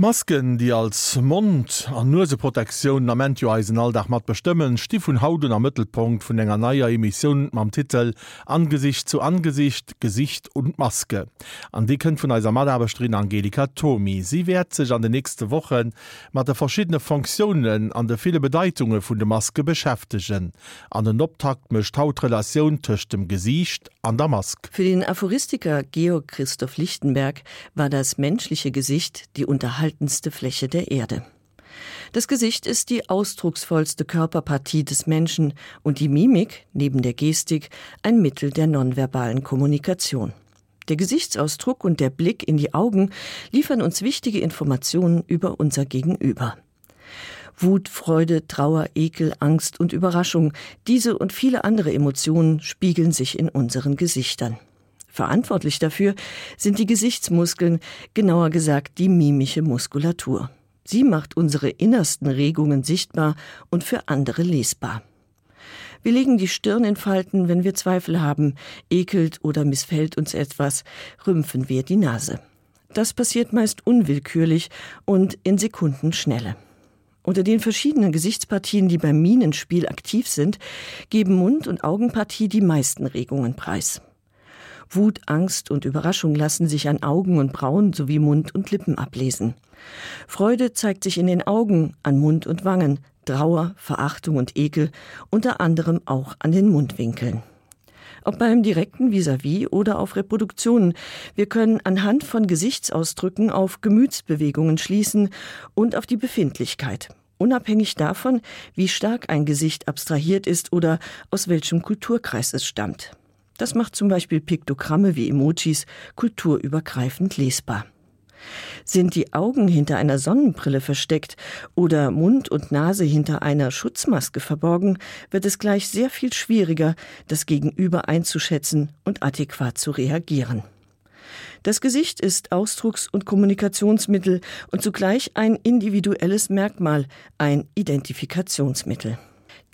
Masken, die als Mund an Nuseprotektion am Mentioeisen alldach mat bestimmen, stief hun Hauden am Mittelpunkt vun enger naier Emission mam Titel „Angesicht zu Angesicht, Gesicht und Maske. An die kennt vun eiser Maderbestrin Angelika Tomi. Sie wehrt sich an de nächste Wochen mat der verschiedene Funktionen an de viele Bedeutungen vun de Maske beschäftigen. An den Obtakt mecht Hautrelation töcht dem Gesicht an der Mask. Für den Aphoristiker Georg Christoph Lichtenberg war das menschliche Gesicht die Unterhaltung erhaltenste Fläche der Erde. Das Gesicht ist die ausdrucksvollste Körperpartie des Menschen und die Mimik neben der Gestik ein Mittel der nonverbalen Kommunikation. Der Gesichtsausdruck und der Blick in die Augen liefern uns wichtige Informationen über unser Gegenüber. Wut, Freude, Trauer, Ekel, Angst und Überraschung, diese und viele andere Emotionen spiegeln sich in unseren Gesichtern. Verantwortlich dafür sind die Gesichtsmuskeln, genauer gesagt die mimische Muskulatur. Sie macht unsere innersten Regungen sichtbar und für andere lesbar. Wir legen die Stirn in Falten, wenn wir Zweifel haben, ekelt oder missfällt uns etwas, rümpfen wir die Nase. Das passiert meist unwillkürlich und in Sekundenschnelle. Unter den verschiedenen Gesichtspartien, die beim Minenspiel aktiv sind, geben Mund- und Augenpartie die meisten Regungen preis. Wut, Angst und Überraschung lassen sich an Augen und Brauen sowie Mund und Lippen ablesen. Freude zeigt sich in den Augen, an Mund und Wangen, Trauer, Verachtung und Ekel, unter anderem auch an den Mundwinkeln. Ob beim direkten vis-à-vis -vis oder auf Reproduktionen, wir können anhand von Gesichtsausdrücken auf Gemütsbewegungen schließen und auf die Befindlichkeit, unabhängig davon, wie stark ein Gesicht abstrahiert ist oder aus welchem Kulturkreis es stammt. Das macht zum Beispiel Piktogramme wie Emojis kulturübergreifend lesbar. Sind die Augen hinter einer Sonnenbrille versteckt oder Mund und Nase hinter einer Schutzmaske verborgen, wird es gleich sehr viel schwieriger, das Gegenüber einzuschätzen und adäquat zu reagieren. Das Gesicht ist Ausdrucks- und Kommunikationsmittel und zugleich ein individuelles Merkmal, ein Identifikationsmittel.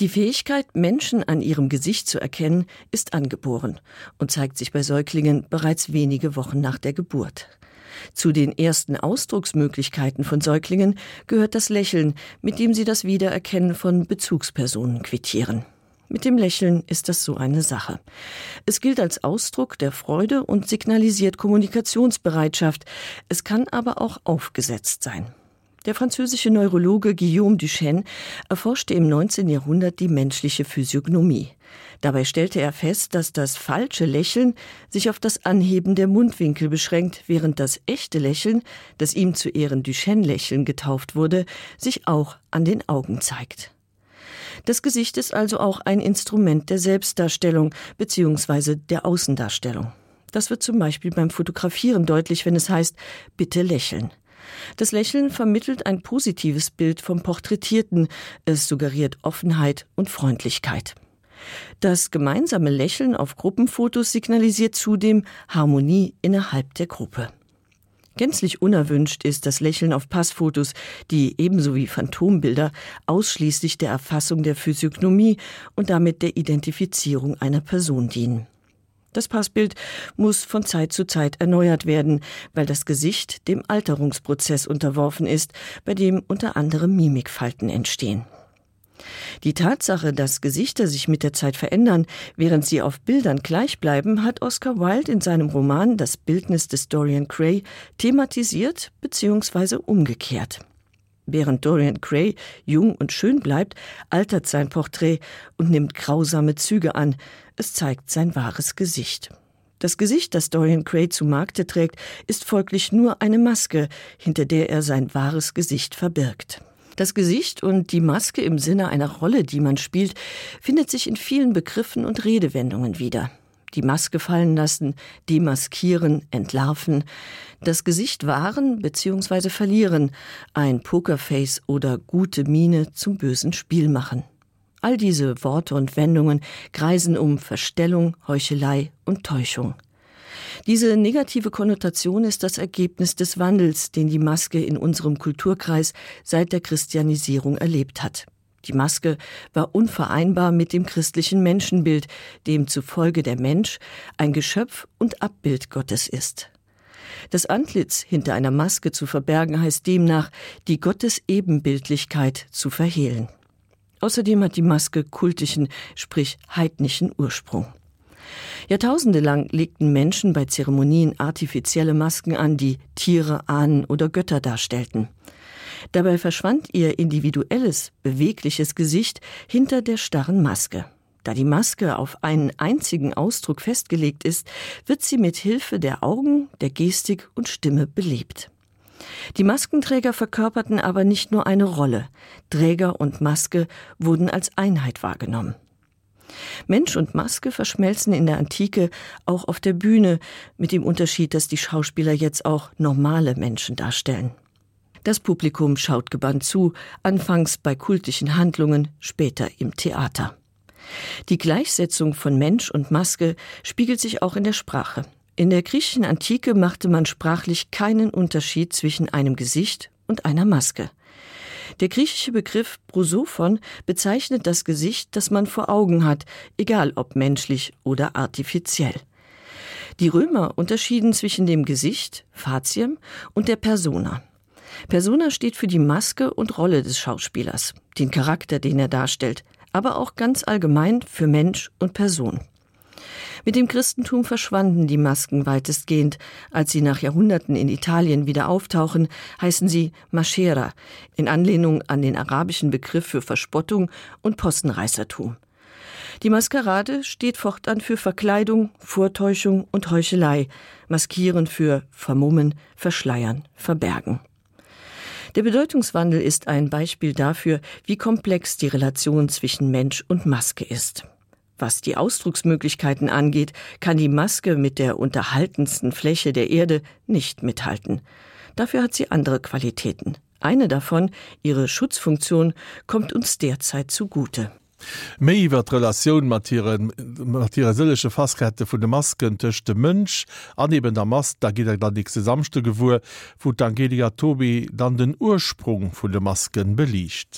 Die Fähigkeit, Menschen an ihrem Gesicht zu erkennen, ist angeboren und zeigt sich bei Säuglingen bereits wenige Wochen nach der Geburt. Zu den ersten Ausdrucksmöglichkeiten von Säuglingen gehört das Lächeln, mit dem sie das Wiedererkennen von Bezugspersonen quittieren. Mit dem Lächeln ist das so eine Sache. Es gilt als Ausdruck der Freude und signalisiert Kommunikationsbereitschaft. Es kann aber auch aufgesetzt sein. Der französische Neurologe Guillaume Duchesne erforschte im 19. Jahrhundert die menschliche Physiognomie. Dabei stellte er fest, dass das falsche Lächeln sich auf das Anheben der Mundwinkel beschränkt, während das echte Lächeln, das ihm zu Ehren Duchesne-Lächeln getauft wurde, sich auch an den Augen zeigt. Das Gesicht ist also auch ein Instrument der Selbstdarstellung bzw. der Außendarstellung. Das wird zum Beispiel beim Fotografieren deutlich, wenn es heißt bitte lächeln. Das Lächeln vermittelt ein positives Bild vom Porträtierten, es suggeriert Offenheit und Freundlichkeit. Das gemeinsame Lächeln auf Gruppenfotos signalisiert zudem Harmonie innerhalb der Gruppe. Gänzlich unerwünscht ist das Lächeln auf Passfotos, die ebenso wie Phantombilder ausschließlich der Erfassung der Physiognomie und damit der Identifizierung einer Person dienen. Das Passbild muss von Zeit zu Zeit erneuert werden, weil das Gesicht dem Alterungsprozess unterworfen ist, bei dem unter anderem Mimikfalten entstehen. Die Tatsache, dass Gesichter sich mit der Zeit verändern, während sie auf Bildern gleich bleiben, hat Oscar Wilde in seinem Roman Das Bildnis des Dorian Gray thematisiert bzw. umgekehrt. Während Dorian Gray jung und schön bleibt, altert sein Porträt und nimmt grausame Züge an. Es zeigt sein wahres Gesicht. Das Gesicht, das Dorian Gray zu Markte trägt, ist folglich nur eine Maske, hinter der er sein wahres Gesicht verbirgt. Das Gesicht und die Maske im Sinne einer Rolle, die man spielt, findet sich in vielen Begriffen und Redewendungen wieder die Maske fallen lassen, demaskieren, entlarven, das Gesicht wahren bzw. verlieren, ein Pokerface oder gute Miene zum bösen Spiel machen. All diese Worte und Wendungen kreisen um Verstellung, Heuchelei und Täuschung. Diese negative Konnotation ist das Ergebnis des Wandels, den die Maske in unserem Kulturkreis seit der Christianisierung erlebt hat. Die Maske war unvereinbar mit dem christlichen Menschenbild, dem zufolge der Mensch ein Geschöpf und Abbild Gottes ist. Das Antlitz hinter einer Maske zu verbergen heißt demnach, die Gottes Ebenbildlichkeit zu verhehlen. Außerdem hat die Maske kultischen, sprich heidnischen Ursprung. Jahrtausende lang legten Menschen bei Zeremonien artifizielle Masken an, die Tiere, Ahnen oder Götter darstellten. Dabei verschwand ihr individuelles, bewegliches Gesicht hinter der starren Maske. Da die Maske auf einen einzigen Ausdruck festgelegt ist, wird sie mit Hilfe der Augen, der Gestik und Stimme belebt. Die Maskenträger verkörperten aber nicht nur eine Rolle. Träger und Maske wurden als Einheit wahrgenommen. Mensch und Maske verschmelzen in der Antike auch auf der Bühne, mit dem Unterschied, dass die Schauspieler jetzt auch normale Menschen darstellen. Das Publikum schaut gebannt zu, anfangs bei kultischen Handlungen, später im Theater. Die Gleichsetzung von Mensch und Maske spiegelt sich auch in der Sprache. In der griechischen Antike machte man sprachlich keinen Unterschied zwischen einem Gesicht und einer Maske. Der griechische Begriff Prosophon bezeichnet das Gesicht, das man vor Augen hat, egal ob menschlich oder artifiziell. Die Römer unterschieden zwischen dem Gesicht, Fatiem und der Persona. Persona steht für die Maske und Rolle des Schauspielers, den Charakter, den er darstellt, aber auch ganz allgemein für Mensch und Person. Mit dem Christentum verschwanden die Masken weitestgehend. Als sie nach Jahrhunderten in Italien wieder auftauchen, heißen sie Maschera, in Anlehnung an den arabischen Begriff für Verspottung und Postenreißertum. Die Maskerade steht fortan für Verkleidung, Vortäuschung und Heuchelei, maskieren für Vermummen, Verschleiern, Verbergen. Der Bedeutungswandel ist ein Beispiel dafür, wie komplex die Relation zwischen Mensch und Maske ist. Was die Ausdrucksmöglichkeiten angeht, kann die Maske mit der unterhaltensten Fläche der Erde nicht mithalten. Dafür hat sie andere Qualitäten. Eine davon, ihre Schutzfunktion, kommt uns derzeit zugute. méi iwwer Relationun materiellesche Faskette vun de Masken töchte Mënsch aneben der Mast da giet er dat ik Samste gewur, wo d'Angelia Tobi dann den Ursprung vun de Masken belicht.